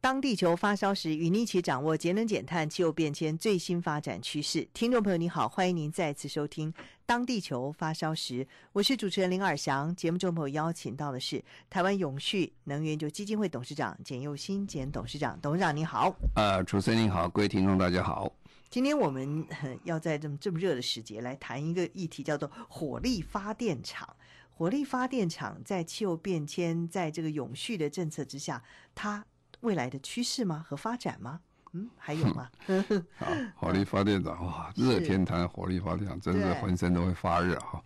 当地球发烧时，与你一起掌握节能减碳、气候变迁最新发展趋势。听众朋友，你好，欢迎您再次收听《当地球发烧时》，我是主持人林尔翔。节目中朋友邀请到的是台湾永续能源就基金会董事长简佑新简董事长。董事长你好，呃，主持人你好，各位听众大家好。今天我们要在这么这么热的时节来谈一个议题，叫做火力发电厂。火力发电厂在气候变迁，在这个永续的政策之下，它。未来的趋势吗？和发展吗？嗯，还有吗？好，火 力发电厂哇，热天谈火力发电厂，真是浑身都会发热哈。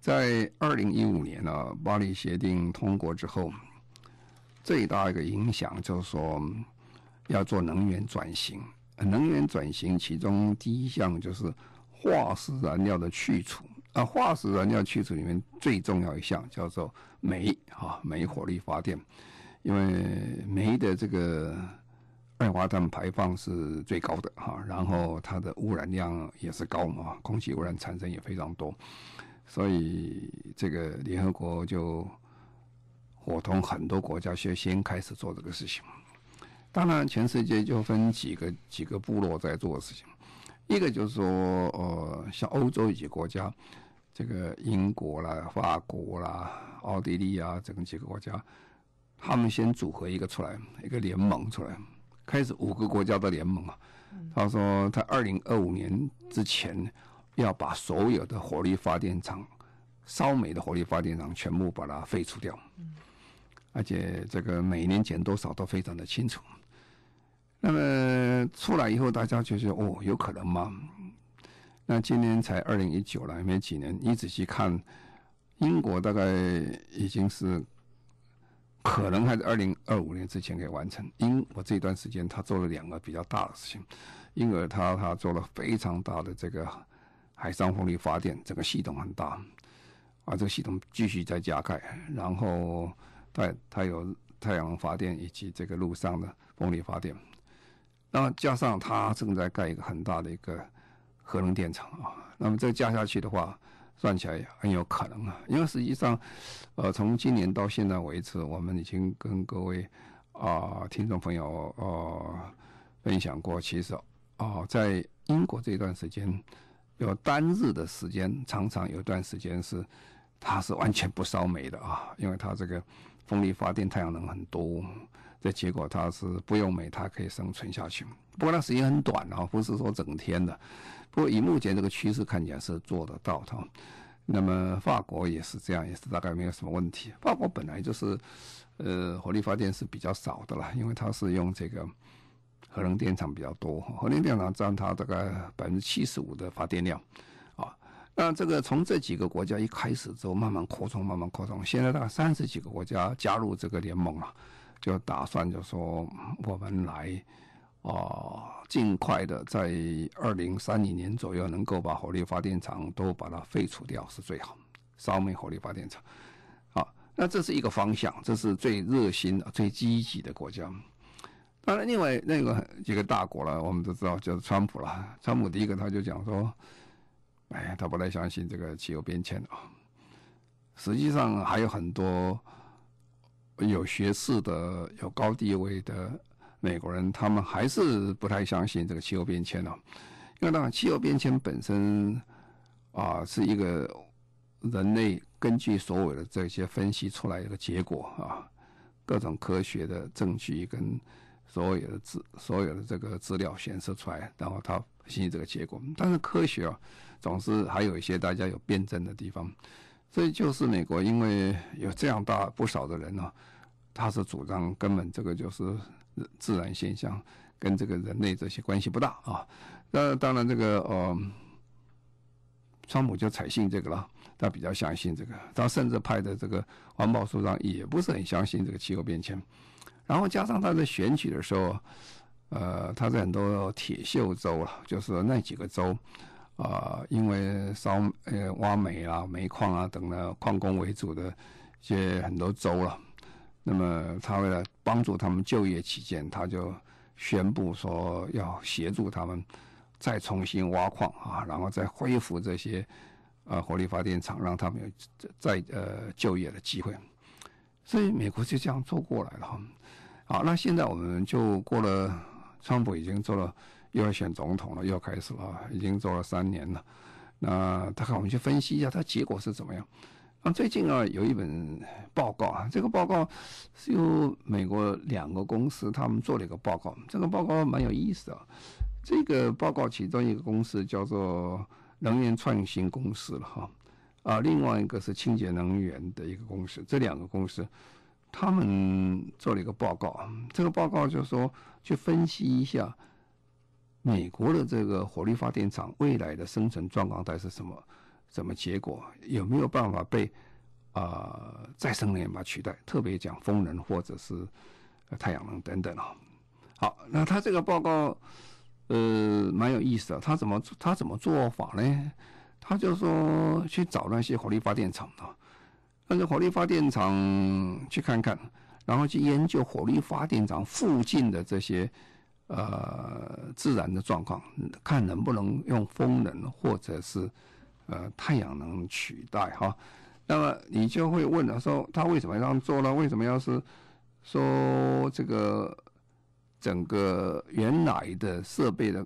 在二零一五年呢、啊，巴黎协定通过之后，最大一个影响就是说要做能源转型。能源转型其中第一项就是化石燃料的去除啊，化石燃料去除里面最重要一项叫做煤啊，煤火力发电。因为煤的这个二氧化碳排放是最高的哈，然后它的污染量也是高嘛，空气污染产生也非常多，所以这个联合国就伙同很多国家先先开始做这个事情。当然，全世界就分几个几个部落在做事情，一个就是说，呃，像欧洲一些国家，这个英国啦、法国啦、奥地利啊，这个几个国家。他们先组合一个出来，一个联盟出来，开始五个国家的联盟啊。他说，他二零二五年之前要把所有的火力发电厂、烧煤的火力发电厂全部把它废除掉，而且这个每年减多少都非常的清楚。那么出来以后，大家就说：“哦，有可能吗？”那今年才二零一九了，没几年。你仔细看，英国大概已经是。可能还是二零二五年之前可以完成。因我这段时间他做了两个比较大的事情，因而他他做了非常大的这个海上风力发电，整个系统很大，啊，这个系统继续在加盖，然后他他有太阳能发电以及这个陆上的风力发电，那加上他正在盖一个很大的一个核能电厂啊，那么这个加下去的话。算起来也很有可能啊，因为实际上，呃，从今年到现在为止，我们已经跟各位啊、听众朋友呃分享过，其实啊、在英国这段时间，有单日的时间，常常有段时间是它是完全不烧煤的啊，因为它这个风力发电、太阳能很多，这结果它是不用煤，它可以生存下去。不过它时间很短啊，不是说整天的。不过以目前这个趋势看起来是做得到的，那么法国也是这样，也是大概没有什么问题。法国本来就是，呃，火力发电是比较少的啦，因为它是用这个核能电厂比较多，核能电厂占它大概百分之七十五的发电量，啊，那这个从这几个国家一开始之后慢慢扩充，慢慢扩充，现在大概三十几个国家加入这个联盟了，就打算就说我们来。哦，尽快的在二零三零年左右能够把火力发电厂都把它废除掉是最好。烧煤火力发电厂，好，那这是一个方向，这是最热心的、最积极的国家。当然，另外那个几个大国了，我们都知道就是川普了。川普第一个他就讲说，哎，他不太相信这个汽油变迁啊。实际上还有很多有学识的、有高地位的。美国人他们还是不太相信这个气候变迁呢，因为当然气候变迁本身啊是一个人类根据所有的这些分析出来一个结果啊，各种科学的证据跟所有的资所有的这个资料显示出来，然后他信这个结果。但是科学啊总是还有一些大家有辩证的地方，所以就是美国因为有这样大不少的人呢、他是主张根本这个就是。自然现象跟这个人类这些关系不大啊。那当然，这个呃，川普就采信这个了，他比较相信这个。他甚至派的这个环保署长也不是很相信这个气候变迁然后加上他在选举的时候，呃，他在很多铁锈州啊，就是那几个州啊、呃，因为烧呃挖煤啊、煤矿啊等的矿工为主的一些很多州了、啊。那么他为了帮助他们就业起见，他就宣布说要协助他们再重新挖矿啊，然后再恢复这些呃火力发电厂，让他们有再呃就业的机会。所以美国就这样做过来了。好，那现在我们就过了，川普已经做了，又要选总统了，又要开始了，已经做了三年了。那大概我们去分析一下，它结果是怎么样？啊，最近啊有一本报告啊，这个报告是由美国两个公司他们做了一个报告，这个报告蛮有意思的。这个报告其中一个公司叫做能源创新公司了哈，啊，另外一个是清洁能源的一个公司，这两个公司他们做了一个报告，这个报告就是说去分析一下美国的这个火力发电厂未来的生存状况，它是什么？什么结果？有没有办法被啊、再生能源把它取代？特别讲风能或者是太阳能等等啊。好，那他这个报告呃蛮有意思的。他怎么他怎么做法呢？他就说去找那些火力发电厂啊，那个火力发电厂去看看，然后去研究火力发电厂附近的这些呃自然的状况，看能不能用风能或者是。呃，太阳能取代哈，那么你就会问了，说他为什么要这样做呢？为什么要是说这个整个原来的设备的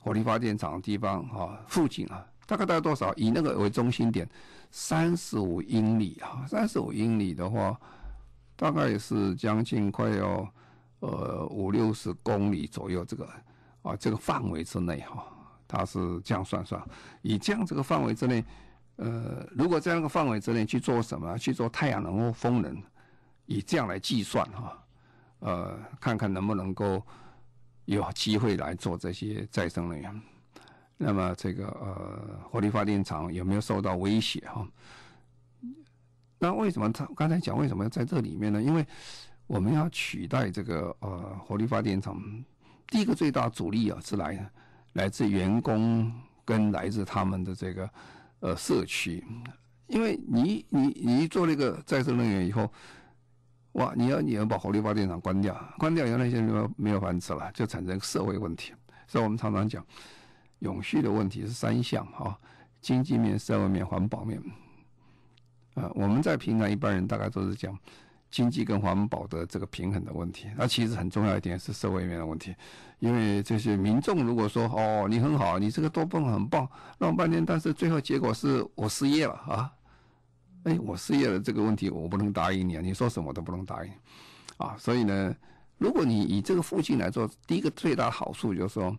火力发电厂地方哈附近啊，大概大概多少？以那个为中心点，三十五英里啊，三十五英里的话，大概是将近快要呃五六十公里左右这个啊这个范围之内哈。他是这样算算，以这样这个范围之内，呃，如果在那个范围之内去做什么？去做太阳能或风能，以这样来计算哈，呃，看看能不能够有机会来做这些再生能源。那么这个呃，火力发电厂有没有受到威胁哈？那为什么他刚才讲为什么要在这里面呢？因为我们要取代这个呃火力发电厂，第一个最大阻力啊是来。来自员工跟来自他们的这个呃社区，因为你你你做那个再生能源以后，哇，你要你要把火力发电厂关掉，关掉原来那些人没有没有饭吃了，就产生社会问题。所以我们常常讲，永续的问题是三项哈，经济面、社会面、环保面。啊，我们在平常一般人大概都是讲。经济跟环保的这个平衡的问题，那其实很重要一点是社会面的问题，因为这些民众如果说哦，你很好，你这个多蹦很棒，弄半天，但是最后结果是我失业了啊，哎，我失业了这个问题我不能答应你啊，你说什么都不能答应，啊，所以呢，如果你以这个附近来做，第一个最大的好处就是说，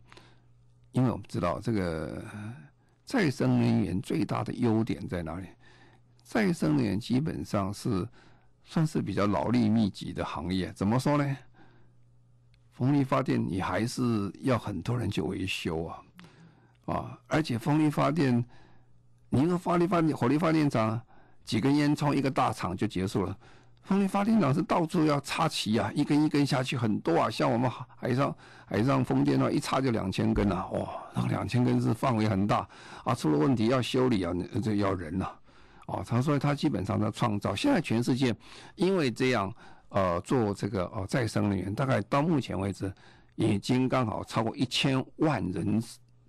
因为我们知道这个再生能源最大的优点在哪里？再生能源基本上是。算是比较劳力密集的行业，怎么说呢？风力发电你还是要很多人去维修啊，啊，而且风力发电，你一个发力发电火力发电厂几根烟囱一个大厂就结束了，风力发电厂是到处要插旗啊，一根一根下去很多啊，像我们海上海上风电啊，一插就两千根啊，哇，那两千根是范围很大。啊，出了问题要修理啊，这要人呐、哦，他说他基本上在创造。现在全世界因为这样，呃，做这个哦再生能源，大概到目前为止已经刚好超过一千万人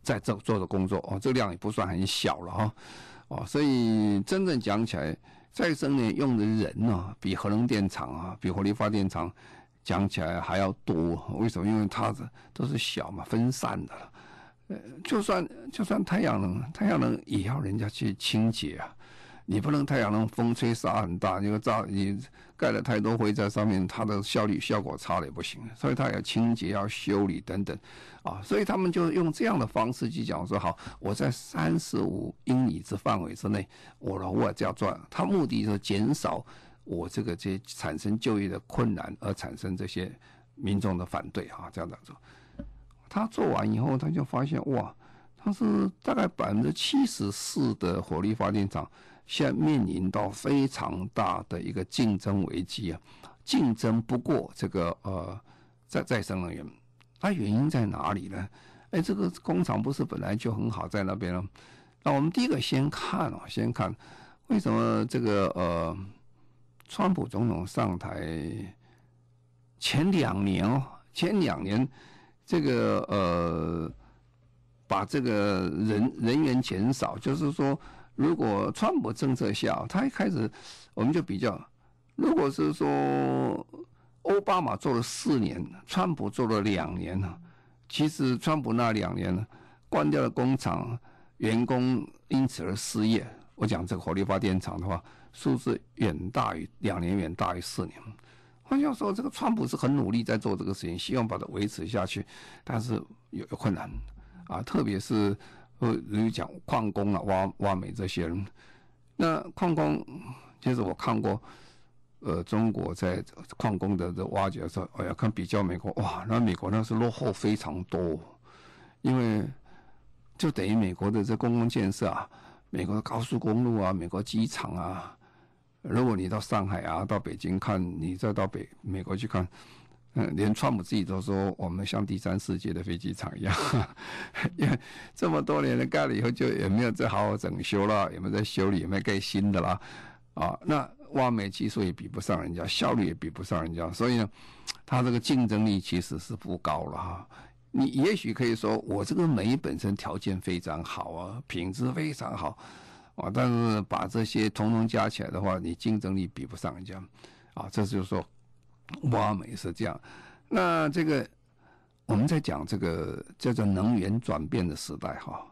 在这做的工作。哦，这个量也不算很小了哈。哦，所以真正讲起来，再生能源用的人呢、比核能电厂啊，比火力发电厂讲起来还要多。为什么？因为它的都是小嘛，分散的了。呃，就算就算太阳能，太阳能也要人家去清洁啊。你不能太阳能风吹沙很大，因为炸你盖了太多灰在上面，它的效率效果差了也不行，所以它要清洁、要修理等等，啊，所以他们就用这样的方式去讲说，好，我在三十五英里之范围之内，我的我这样做，他目的是减少我这个这产生就业的困难，而产生这些民众的反对啊，这样子做。他做完以后，他就发现哇，他是大概百分之七十四的火力发电厂。现在面临到非常大的一个竞争危机啊，竞争不过这个呃再再生能源，它原因在哪里呢？哎，这个工厂不是本来就很好在那边了？那我们第一个先看哦，先看为什么这个呃，川普总统上台前两年哦，前两年这个呃，把这个人人员减少，就是说，如果川普政策下，他一开始我们就比较，如果是说奥巴马做了四年，川普做了两年呢，其实川普那两年呢，关掉了工厂。员工因此而失业，我讲这个火力发电厂的话，数字远大于两年，远大于四年。换句话说，这个川普是很努力在做这个事情，希望把它维持下去，但是有有困难啊，特别是呃，比如讲矿工啊，挖挖煤这些人。那矿工，其实我看过，呃，中国在矿工的这挖掘的时候，哎呀，看比较美国，哇，那美国那是落后非常多，因为。就等于美国的这公共建设啊，美国的高速公路啊，美国机场啊。如果你到上海啊，到北京看，你再到北美国去看，嗯，连川普自己都说我们像第三世界的飞机场一样，因为这么多年的盖了以后，就也没有再好好整修了，也没有在修理，也没盖新的啦，啊，那挖煤技术也比不上人家，效率也比不上人家，所以呢，它这个竞争力其实是不高了哈。你也许可以说，我这个煤本身条件非常好啊，品质非常好，啊，但是把这些统统加起来的话，你竞争力比不上人家，啊，这就是说，挖煤是这样。那这个我们在讲这个叫做能源转变的时代哈，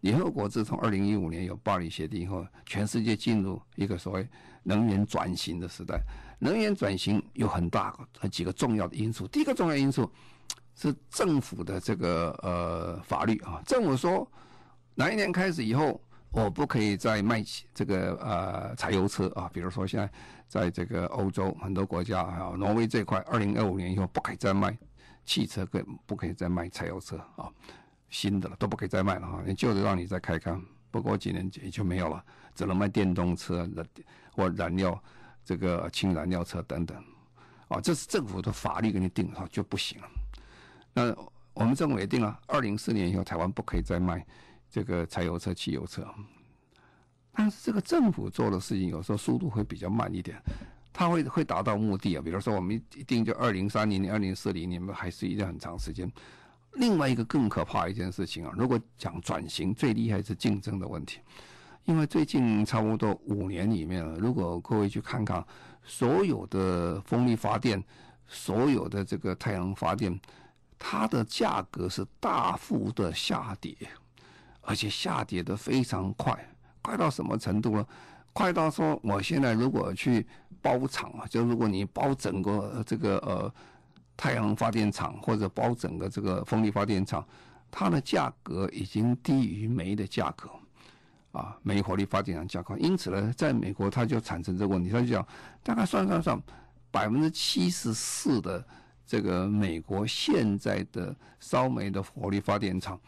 联合国自从二零一五年有巴黎协定以后，全世界进入一个所谓能源转型的时代。能源转型有很大几个重要的因素，第一个重要因素。是政府的这个呃法律啊，政府说哪一年开始以后，我不可以再卖这个呃柴油车啊，比如说现在在这个欧洲很多国家啊，挪威这块，二零二五年以后不可以再卖汽车，可不可以再卖柴油车啊？新的了都不可以再卖了哈，你旧的让你再开开，不过几年也就没有了，只能卖电动车的或燃料这个氢燃料车等等啊，这是政府的法律给你定好就不行了。那我们政府也定了，二零四年以后台湾不可以再卖这个柴油车、汽油车。但是这个政府做的事情有时候速度会比较慢一点，它会会达到目的啊。比如说我们一定就二零三零年、二零四零年，还是一段很长时间。另外一个更可怕一件事情啊，如果讲转型，最厉害是竞争的问题。因为最近差不多五年里面，如果各位去看看所有的风力发电、所有的这个太阳发电。它的价格是大幅的下跌，而且下跌的非常快，快到什么程度呢？快到说，我现在如果去包厂啊，就如果你包整个这个呃太阳能发电厂或者包整个这个风力发电厂，它的价格已经低于煤的价格啊，煤火力发电厂价格。因此呢，在美国它就产生这个问题，它就讲大概算算算，百分之七十四的。这个美国现在的烧煤的火力发电厂，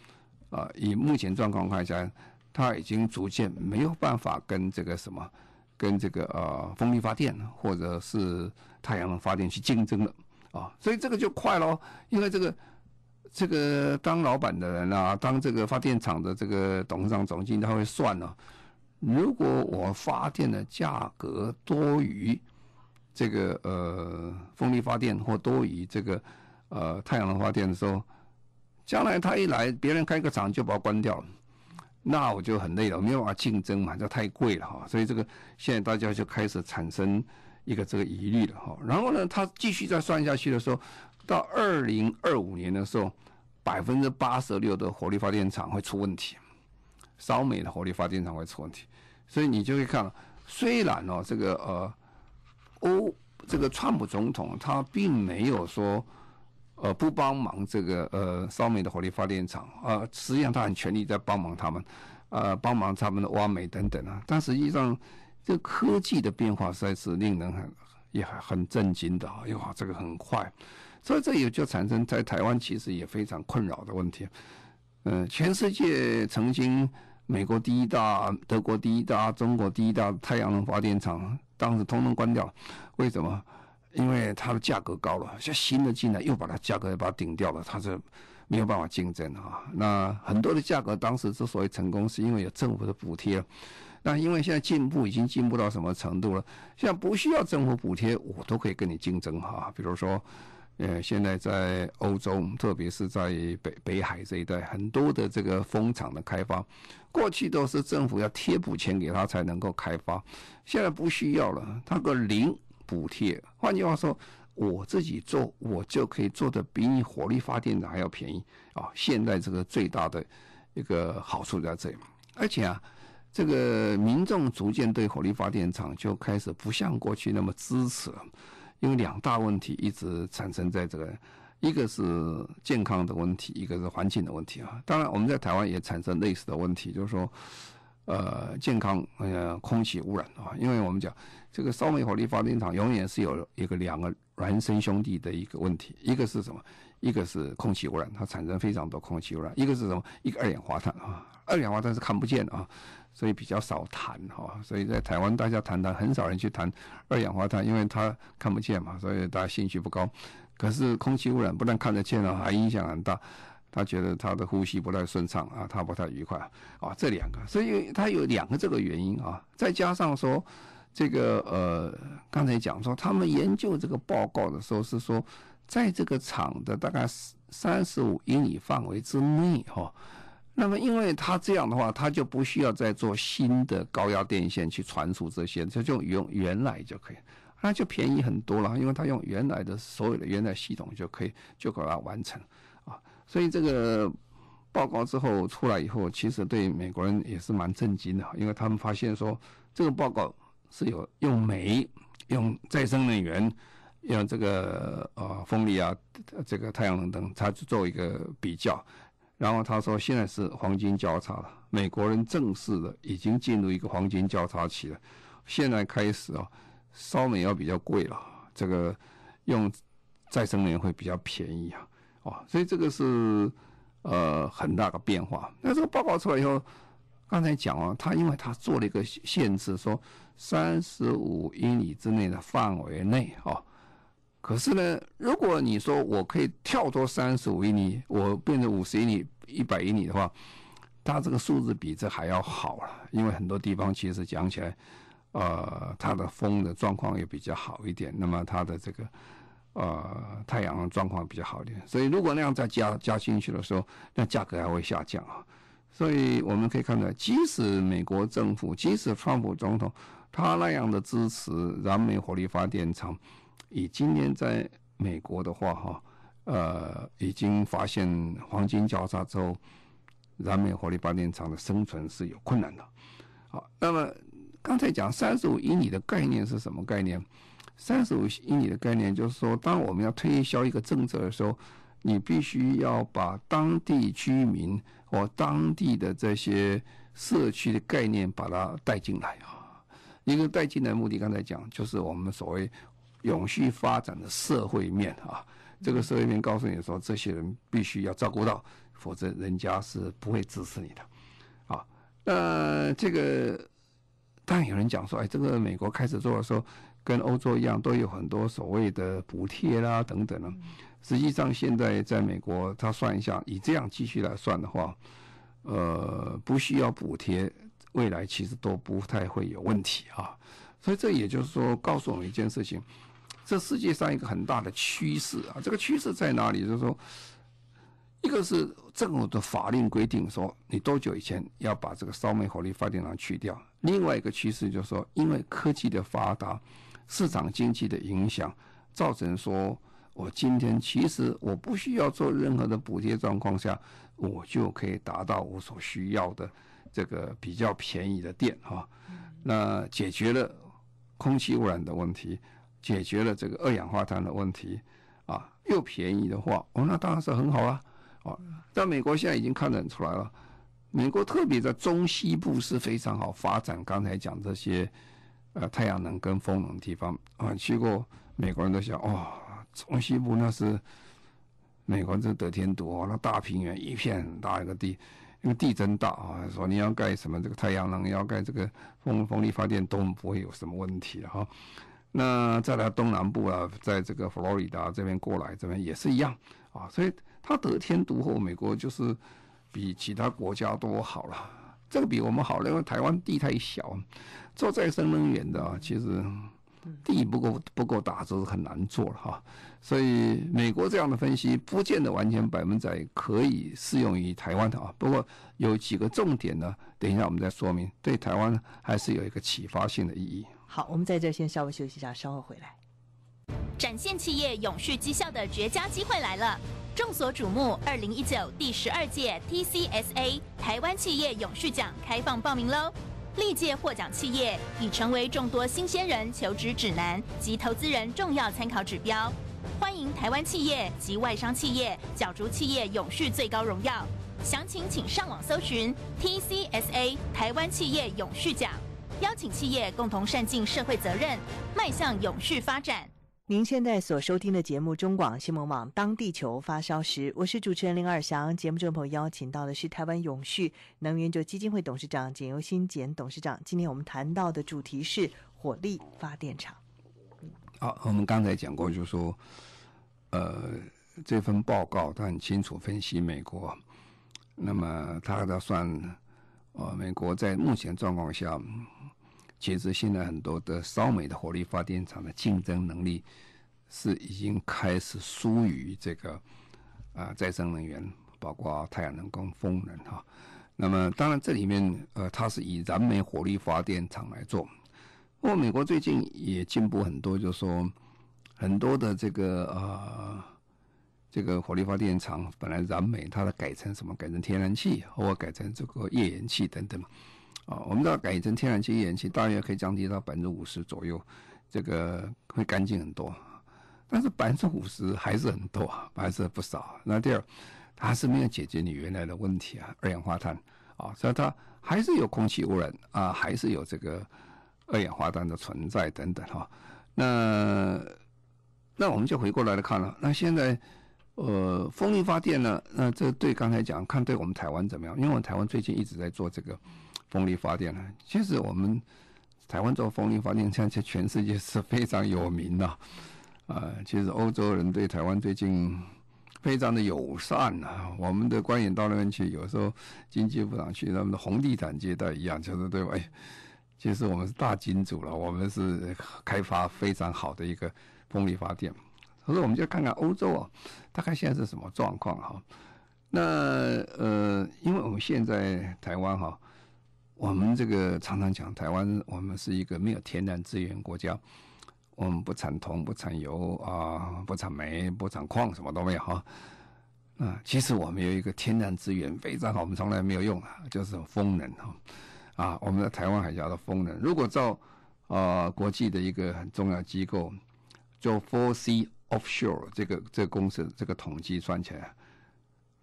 啊，以目前状况看起来，它已经逐渐没有办法跟这个什么，跟这个呃风力发电或者是太阳能发电去竞争了啊，所以这个就快喽，因为这个这个当老板的人啊，当这个发电厂的这个董事长总经理他会算呢，如果我发电的价格多于。这个呃，风力发电或多于这个呃太阳能发电的时候，将来他一来，别人开个厂就把它关掉了，那我就很累了，没有办法竞争嘛，这太贵了哈。所以这个现在大家就开始产生一个这个疑虑了哈。然后呢，他继续再算下去的时候，到二零二五年的时候，百分之八十六的火力发电厂会出问题，烧煤的火力发电厂会出问题，所以你就会看，虽然哦这个呃。欧这个川普总统他并没有说，呃不帮忙这个呃烧煤的火力发电厂啊，实际上他很全力在帮忙他们，呃帮忙他们的挖煤等等啊。但实际上，这科技的变化实在是令人很也很很震惊的啊！哇，这个很快，所以这也就产生在台湾其实也非常困扰的问题。嗯、全世界曾经美国第一大、德国第一大、中国第一大太阳能发电厂。当时通通关掉，为什么？因为它的价格高了，像新的进来又把它价格把它顶掉了，它是没有办法竞争啊。那很多的价格当时之所以成功，是因为有政府的补贴。那因为现在进步已经进步到什么程度了？现在不需要政府补贴，我都可以跟你竞争哈。比如说，呃，现在在欧洲，特别是在北北海这一带，很多的这个风场的开发，过去都是政府要贴补钱给他才能够开发，现在不需要了，它个零补贴。换句话说，我自己做，我就可以做的比你火力发电厂还要便宜啊！现在这个最大的一个好处在这里，而且啊。这个民众逐渐对火力发电厂就开始不像过去那么支持了，因为两大问题一直产生在这个，一个是健康的问题，一个是环境的问题啊。当然，我们在台湾也产生类似的问题，就是说，呃，健康呃空气污染啊，因为我们讲这个烧煤火力发电厂永远是有一个两个孪生兄弟的一个问题，一个是什么？一个是空气污染，它产生非常多空气污染；一个是什么？一个二氧化碳啊，二氧化碳是看不见的啊。所以比较少谈哈，所以在台湾大家谈谈，很少人去谈二氧化碳，因为它看不见嘛，所以大家兴趣不高。可是空气污染不但看得见了，还影响很大。他觉得他的呼吸不太顺畅啊，他不太愉快啊，这两个，所以他有两个这个原因啊，再加上说这个呃，刚才讲说他们研究这个报告的时候是说，在这个厂的大概三十五英里范围之内哈。那么，因为他这样的话，他就不需要再做新的高压电线去传输这些，就就用原来就可以，那就便宜很多了。因为他用原来的所有的原来系统就可以就把它完成。所以这个报告之后出来以后，其实对美国人也是蛮震惊的，因为他们发现说这个报告是有用煤、用再生能源、用这个呃风力啊、这个太阳能等，它做一个比较。然后他说，现在是黄金交叉了，美国人正式的已经进入一个黄金交叉期了。现在开始啊，烧煤要比较贵了，这个用再生能源会比较便宜啊，哦，所以这个是呃很大的变化。那这个报告出来以后，刚才讲啊，他因为他做了一个限制，说三十五英里之内的范围内哦。可是呢，如果你说我可以跳脱三十五英里，我变成五十英里、一百英里的话，它这个数字比这还要好了。因为很多地方其实讲起来，呃，它的风的状况也比较好一点，那么它的这个呃太阳状况比较好一点。所以如果那样再加加进去的时候，那价格还会下降啊。所以我们可以看到，即使美国政府，即使川普总统，他那样的支持燃煤火力发电厂。以今年在美国的话，哈，呃，已经发现黄金交叉之后，燃煤火力发电厂的生存是有困难的。好，那么刚才讲三十五英里的概念是什么概念？三十五英里的概念就是说，当我们要推销一个政策的时候，你必须要把当地居民或当地的这些社区的概念把它带进来啊。一个带进来目的，刚才讲就是我们所谓。永续发展的社会面啊，这个社会面告诉你说，这些人必须要照顾到，否则人家是不会支持你的，啊，那这个当然有人讲说，哎，这个美国开始做的时候，跟欧洲一样，都有很多所谓的补贴啦等等呢。实际上，现在在美国，他算一下，以这样继续来算的话，呃，不需要补贴，未来其实都不太会有问题啊。所以这也就是说，告诉我们一件事情。这世界上一个很大的趋势啊，这个趋势在哪里？就是说，一个是政府的法令规定说你多久以前要把这个烧煤火力发电厂去掉；另外一个趋势就是说，因为科技的发达、市场经济的影响，造成说我今天其实我不需要做任何的补贴状况下，我就可以达到我所需要的这个比较便宜的电哈，那解决了空气污染的问题。解决了这个二氧化碳的问题，啊，又便宜的话，哦，那当然是很好啊，啊，但美国现在已经看得出来了，美国特别在中西部是非常好发展。刚才讲这些，呃，太阳能跟风能地方啊，去过美国人都想，哦，中西部那是美国这得天独厚，那大平原一片很大一个地，因为地真大啊，说你要盖什么这个太阳能，要盖这个风风力发电都不会有什么问题的哈。那再来东南部啊，在这个佛罗里达这边过来，这边也是一样啊。所以它得天独厚，美国就是比其他国家都好了。这个比我们好，因为台湾地太小，做再生能源的啊，其实。地不够不够大，这是很难做了哈。所以美国这样的分析，不见得完全百分之百可以适用于台湾的啊。不过有几个重点呢，等一下我们再说明，对台湾还是有一个启发性的意义。好，我们在这先稍微休息一下，稍后回来。展现企业永续绩效的绝佳机会来了！众所瞩目，二零一九第十二届 TCSA 台湾企业永续奖开放报名喽！历届获奖企业已成为众多新鲜人求职指南及投资人重要参考指标。欢迎台湾企业及外商企业角逐企业永续最高荣耀。详情请上网搜寻 TCSA 台湾企业永续奖，邀请企业共同善尽社会责任，迈向永续发展。您现在所收听的节目中广新闻网《当地球发烧时》，我是主持人林尔祥。节目中朋友邀请到的是台湾永续能源基金会董事长简尤新简董事长。今天我们谈到的主题是火力发电厂。好，我们刚才讲过，就是说，呃，这份报告它很清楚分析美国，那么它要算，呃，美国在目前状况下。其实现在很多的烧煤的火力发电厂的竞争能力是已经开始输于这个啊、再生能源，包括太阳能跟风能哈。那么当然这里面呃它是以燃煤火力发电厂来做。不过美国最近也进步很多，就是说很多的这个呃这个火力发电厂本来燃煤，它的改成什么？改成天然气，或者改成这个页岩气等等。啊，我们知道改成天然气、页岩气，大约可以降低到百分之五十左右，这个会干净很多。但是百分之五十还是很多，还是不少。那第二，它还是没有解决你原来的问题啊，二氧化碳啊，所以它还是有空气污染啊，还是有这个二氧化碳的存在等等哈。那那我们就回过来了看了，那现在呃风力发电呢？那这对刚才讲看对我们台湾怎么样？因为我们台湾最近一直在做这个。风力发电呢？其实我们台湾做风力发电，现在全世界是非常有名的。啊，其实欧洲人对台湾最近非常的友善啊。我们的官员到那边去，有时候经济部长去，他们的红地毯接待一样，就是对吧？哎，其实我们是大金主了，我们是开发非常好的一个风力发电。所以我们就看看欧洲啊，大概现在是什么状况哈？那呃，因为我们现在台湾哈。我们这个常常讲，台湾我们是一个没有天然资源国家，我们不产铜、不产油啊，不产煤、不产矿，什么都没有哈。啊，其实我们有一个天然资源非常好，我们从来没有用啊，就是风能哈。啊，我们的台湾海峡的风能，如果照啊国际的一个很重要机构，做 4C Offshore 这个这个公司这个统计算起来，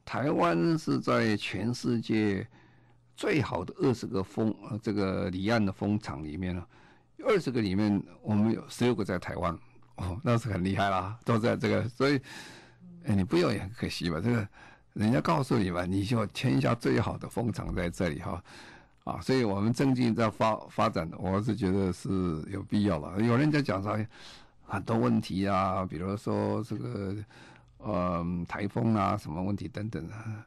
台湾是在全世界。最好的二十个风，这个离岸的风场里面呢，二十个里面我们有十六个在台湾，哦，那是很厉害啦，都在这个，所以，你不用也很可惜吧？这个人家告诉你嘛，你就天下最好的风场在这里哈，啊，所以我们正经在发发展，我是觉得是有必要了。有人在讲说很多问题啊，比如说这个呃台风啊，什么问题等等啊。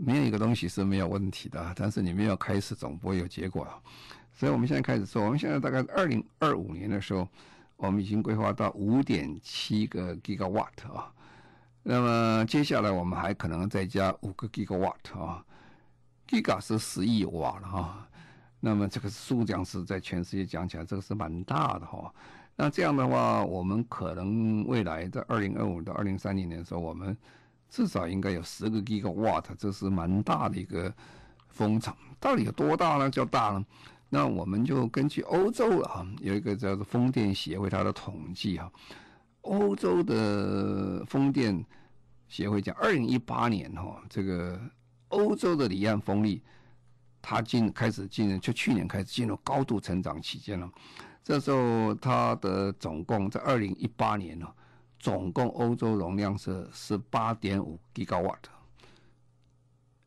没有一个东西是没有问题的，但是你没有开始，总不会有结果啊。所以，我们现在开始说，我们现在大概二零二五年的时候，我们已经规划到五点七个 gigawatt 啊。那么，接下来我们还可能再加五个 gigawatt 啊。giga 是十亿瓦了哈。那么，这个数量是在全世界讲起来，这个是蛮大的哈。那这样的话，我们可能未来在二零二五到二零三零年的时候，我们至少应该有十个 gigawatt，这是蛮大的一个风场。到底有多大呢？叫大呢？那我们就根据欧洲了啊，有一个叫做风电协会它的统计哈，欧洲的风电协会讲，二零一八年哈，这个欧洲的离岸风力，它进开始进入，就去年开始进入高度成长期间了。这时候它的总共在二零一八年呢。总共欧洲容量是十八点五吉瓦特。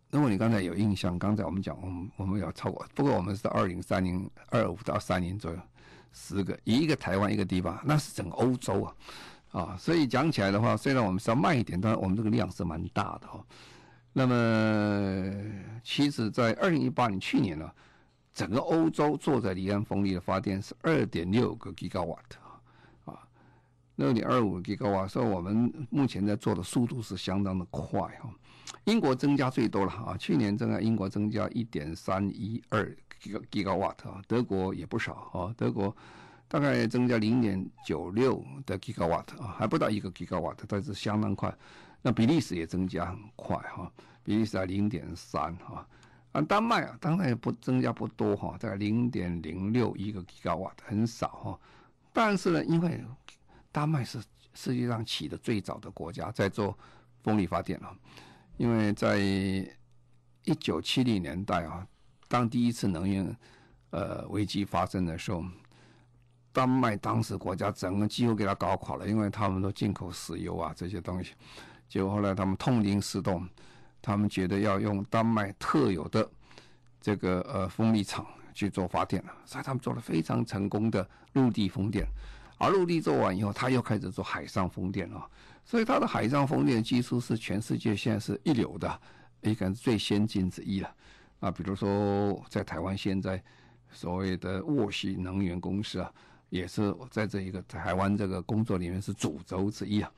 如果你刚才有印象，刚才我们讲，我们我们要超过，不过我们是二零三零二五到三零左右，十个，一个台湾一个地方，那是整个欧洲啊，啊，所以讲起来的话，虽然我们是要慢一点，但是我们这个量是蛮大的哈。那么，其实，在二零一八年去年呢，整个欧洲坐在离岸风力的发电是二点六个吉瓦特啊，六点二五吉瓦，所以我们目前在做的速度是相当的快哈。英国增加最多了啊，去年增加英国增加一点三一二吉瓦特啊，德国也不少啊，德国大概增加零点九六的吉瓦特啊，还不到一个吉瓦特，但是相当快。那比利时也增加很快哈，比利时在零点三哈，啊，丹麦啊，当然也不增加不多哈，在零点零六一个吉瓦特很少哈，但是呢，因为丹麦是世界上起的最早的国家，在做风力发电啊。因为在一九七零年代啊，当第一次能源呃危机发生的时候，丹麦当时国家整个几乎给它搞垮了，因为他们都进口石油啊这些东西，结果后来他们痛定思痛，他们觉得要用丹麦特有的这个呃风力场去做发电了，所以他们做了非常成功的陆地风电，而陆地做完以后，他又开始做海上风电了。所以他的海上风电技术是全世界现在是一流的，应该是最先进之一了。啊，比如说在台湾现在所谓的沃西能源公司啊，也是在这一个台湾这个工作里面是主轴之一啊。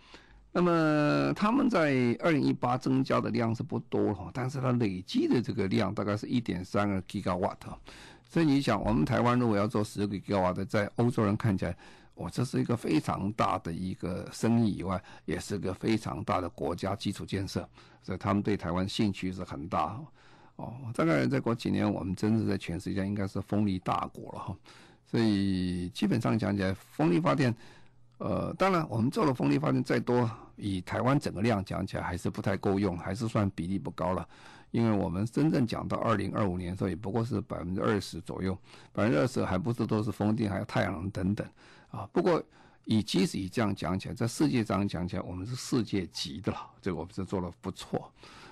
那么他们在二零一八增加的量是不多哈，但是它累积的这个量大概是一点三个吉瓦特。所以你想，我们台湾如果要做十个吉瓦特，在欧洲人看起来。我这是一个非常大的一个生意以外，也是个非常大的国家基础建设，所以他们对台湾兴趣是很大。哦，大概再过几年，我们真的在全世界应该是风力大国了哈。所以基本上讲起来，风力发电，呃，当然我们做的风力发电再多，以台湾整个量讲起来还是不太够用，还是算比例不高了。因为我们真正讲到二零二五年的时候，也不过是百分之二十左右，百分之二十还不是都是风电，还有太阳能等等。啊，不过以即使以这样讲起来，在世界上讲起来，我们是世界级的了，这个我们是做的不错，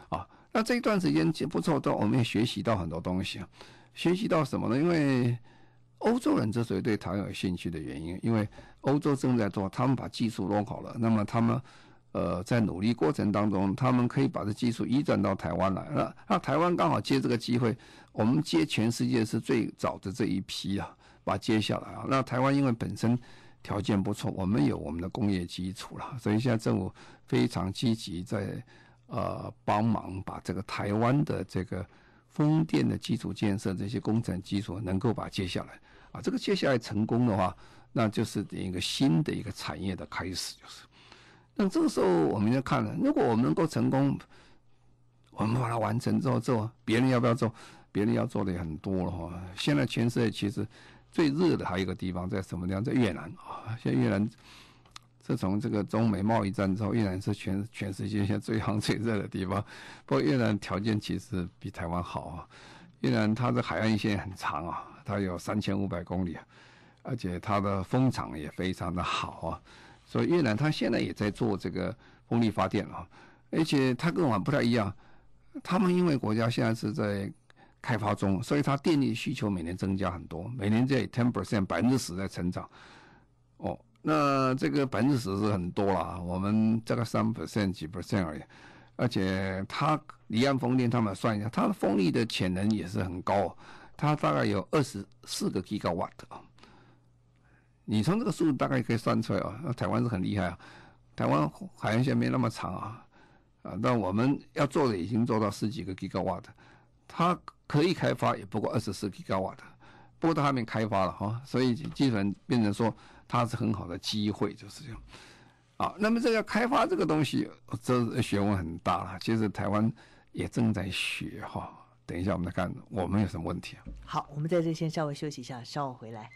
啊，那这一段时间不错，到我们也学习到很多东西啊，学习到什么呢？因为欧洲人之所以对台湾有兴趣的原因，因为欧洲正在做，他们把技术弄好了，那么他们呃在努力过程当中，他们可以把这技术移转到台湾来，那那台湾刚好接这个机会，我们接全世界是最早的这一批啊。把接下来啊，那台湾因为本身条件不错，我们有我们的工业基础了，所以现在政府非常积极在呃帮忙把这个台湾的这个风电的基础建设这些工程基础能够把接下来啊，这个接下来成功的话，那就是一个新的一个产业的开始，就是。那这个时候我们要看了，如果我们能够成功，我们把它完成之后做，别人要不要做？别人要做的也很多了哈。现在全世界其实。最热的还有一个地方在什么地方？在越南啊！现在越南自从这个中美贸易战之后，越南是全全世界现在最夯最热的地方。不过越南条件其实比台湾好啊。越南它的海岸线很长啊，它有三千五百公里，而且它的风场也非常的好啊。所以越南它现在也在做这个风力发电啊，而且它跟我们不太一样，他们因为国家现在是在。开发中，所以它电力需求每年增加很多，每年在 ten percent 百分之十在成长。哦，那这个百分之十是很多了，我们这个三 percent 几 percent 而已。而且它离岸风电，他们算一下，它的风力的潜能也是很高，它大概有二十四个 gigawatt 啊。你从这个数字大概可以算出来啊，那台湾是很厉害啊，台湾海岸线没那么长啊，啊，但我们要做的已经做到十几个 gigawatt，它。可以开发也不过二十四吉瓦的，不过它还没开发了哈，所以基本变成说它是很好的机会，就是这样。啊，那么这个开发这个东西，这学问很大了。其实台湾也正在学哈。等一下我们来看我们有什么问题啊？好，我们在这先稍微休息一下，稍后回来。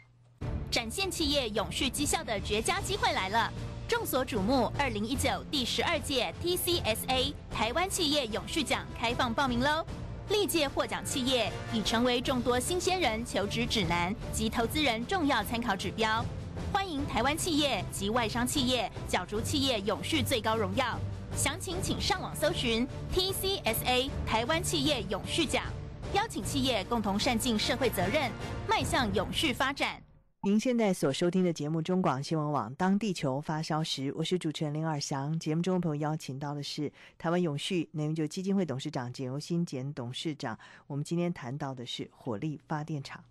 展现企业永续绩效的绝佳机会来了！众所瞩目，二零一九第十二届 TCSA 台湾企业永续奖开放报名喽！历届获奖企业已成为众多新鲜人求职指南及投资人重要参考指标，欢迎台湾企业及外商企业角逐企业永续最高荣耀。详情请上网搜寻 TCSA 台湾企业永续奖，邀请企业共同善尽社会责任，迈向永续发展。您现在所收听的节目中广新闻网《当地球发烧时》，我是主持人林尔祥。节目中的朋友邀请到的是台湾永续能源基金会董事长简尤新简董事长。我们今天谈到的是火力发电厂。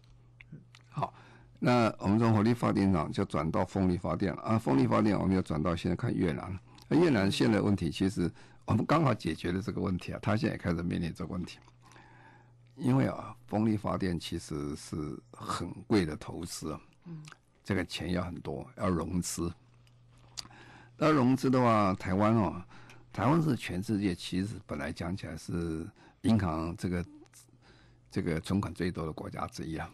好，那我们从火力发电厂就转到风力发电了啊。风力发电，我们要转到现在看越南。越南现在问题，其实我们刚好解决了这个问题啊。他现在也开始面临这个问题，因为啊，风力发电其实是很贵的投资啊。嗯，这个钱要很多，要融资。要融资的话，台湾哦，台湾是全世界其实本来讲起来是银行这个这个存款最多的国家之一啊。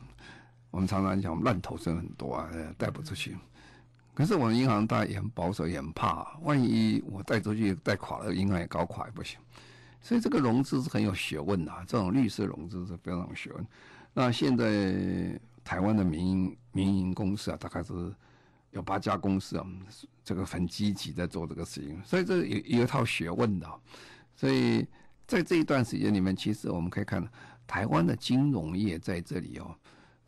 我们常常讲，我们烂头生很多啊，贷不出去。可是我们银行大家也很保守，也很怕，万一我贷出去贷垮了，银行也搞垮也不行。所以这个融资是很有学问的，这种绿色融资是非常有学问。那现在台湾的民营民营公司啊，大概是有八家公司啊，这个很积极在做这个事情，所以这有有一套学问的。所以在这一段时间里面，其实我们可以看到，台湾的金融业在这里哦。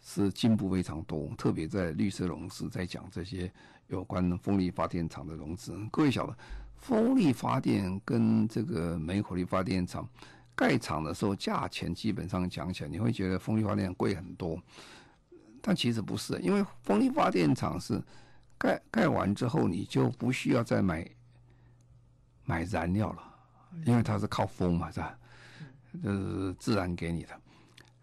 是进步非常多，特别在绿色融资，在讲这些有关风力发电厂的融资。各位晓得，风力发电跟这个煤火力发电厂盖厂的时候，价钱基本上讲起来，你会觉得风力发电贵很多，但其实不是，因为风力发电厂是盖盖完之后，你就不需要再买买燃料了，因为它是靠风嘛，是吧？就是自然给你的。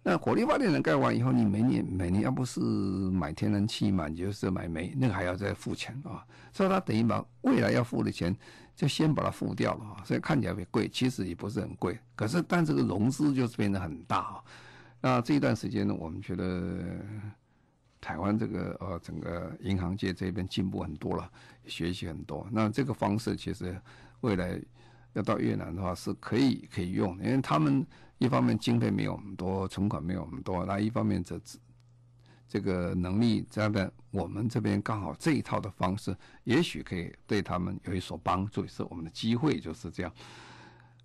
那火力发电厂盖完以后，你每年每年要不是买天然气嘛，你就是买煤，那个还要再付钱啊。所以它等于把未来要付的钱就先把它付掉了啊。所以看起来会贵，其实也不是很贵。可是但这个融资就是变得很大啊。那这一段时间呢，我们觉得台湾这个呃整个银行界这边进步很多了，学习很多。那这个方式其实未来要到越南的话是可以可以用，因为他们。一方面经费没有我们多，存款没有我们多，那一方面这这个能力这样的我们这边刚好这一套的方式，也许可以对他们有一所帮助，也是我们的机会，就是这样。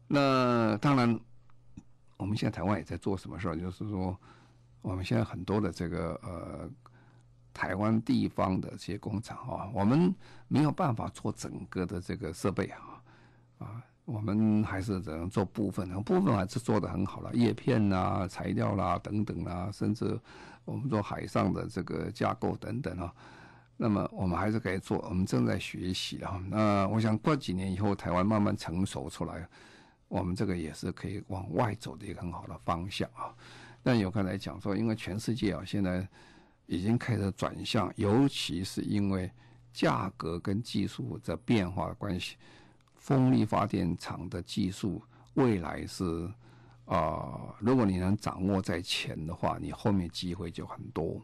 那当然，我们现在台湾也在做什么事儿，就是说，我们现在很多的这个呃台湾地方的这些工厂啊，我们没有办法做整个的这个设备啊啊。我们还是只能做部分，部分还是做得很好了，叶片啊、材料啦、等等啦、啊，甚至我们做海上的这个架构等等啊。那么我们还是可以做，我们正在学习啊。那我想过几年以后，台湾慢慢成熟出来，我们这个也是可以往外走的一个很好的方向啊。但有刚才讲说，因为全世界啊现在已经开始转向，尤其是因为价格跟技术的变化的关系。风力发电厂的技术未来是啊、如果你能掌握在前的话，你后面机会就很多。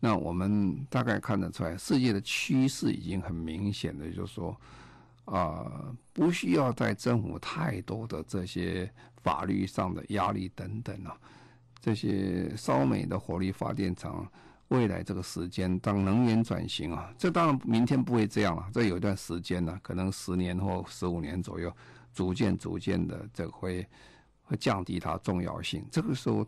那我们大概看得出来，世界的趋势已经很明显的，就是说啊、不需要在政府太多的这些法律上的压力等等啊，这些烧煤的火力发电厂。未来这个时间，当能源转型啊，这当然明天不会这样了，这有一段时间呢，可能十年或十五年左右，逐渐逐渐的这会会降低它重要性。这个时候，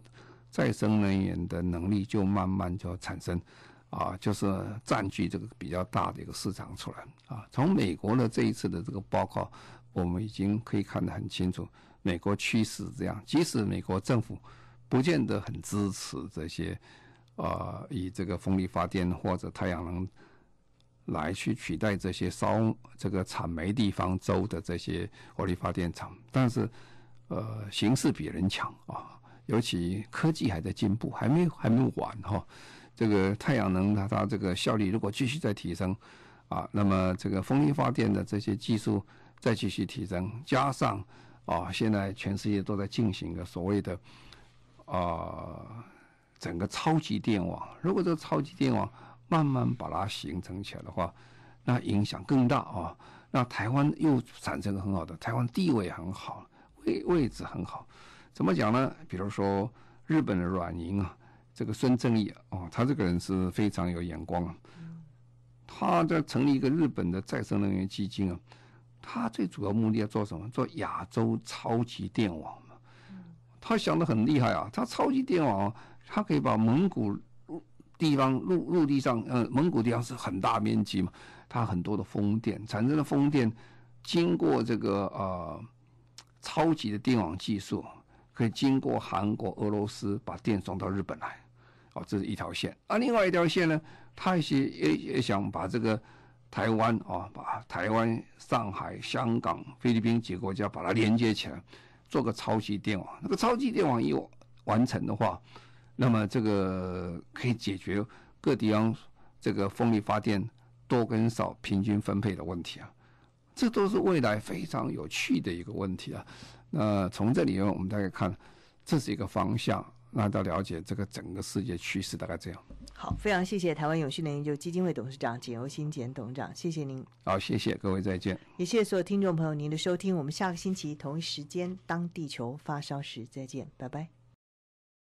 再生能源的能力就慢慢就产生，啊，就是占据这个比较大的一个市场出来啊。从美国的这一次的这个报告，我们已经可以看得很清楚，美国趋势这样，即使美国政府不见得很支持这些。呃，以这个风力发电或者太阳能来去取代这些烧这个产煤地方州的这些火力发电厂，但是呃，形势比人强啊，尤其科技还在进步，还没还没完哈、哦。这个太阳能它它这个效率如果继续在提升啊，那么这个风力发电的这些技术再继续提升，加上啊，现在全世界都在进行的所谓的啊。整个超级电网，如果这个超级电网慢慢把它形成起来的话，那影响更大啊！那台湾又产生个很好的，台湾地位很好，位位置很好。怎么讲呢？比如说日本的软银啊，这个孙正义啊，他这个人是非常有眼光啊。他在成立一个日本的再生能源基金啊，他最主要目的要做什么？做亚洲超级电网。他想的很厉害啊，他超级电网。他可以把蒙古地方陆陆地上，呃，蒙古地方是很大面积嘛，它很多的风电产生的风电，经过这个呃超级的电网技术，可以经过韩国、俄罗斯把电送到日本来，哦，这是一条线。啊，另外一条线呢，他也也也想把这个台湾啊、把台湾、上海、香港、菲律宾几个国家把它连接起来，做个超级电网。那个超级电网一完成的话，那么这个可以解决各地方这个风力发电多跟少平均分配的问题啊，这都是未来非常有趣的一个问题啊。那从这里面，我们大概看，这是一个方向，那到了解这个整个世界趋势大概这样。好，非常谢谢台湾永续能源研究基金会董事长简尤新简董事长，谢谢您。好，谢谢各位，再见。也谢谢所有听众朋友您的收听，我们下个星期同一时间，当地球发烧时再见，拜拜。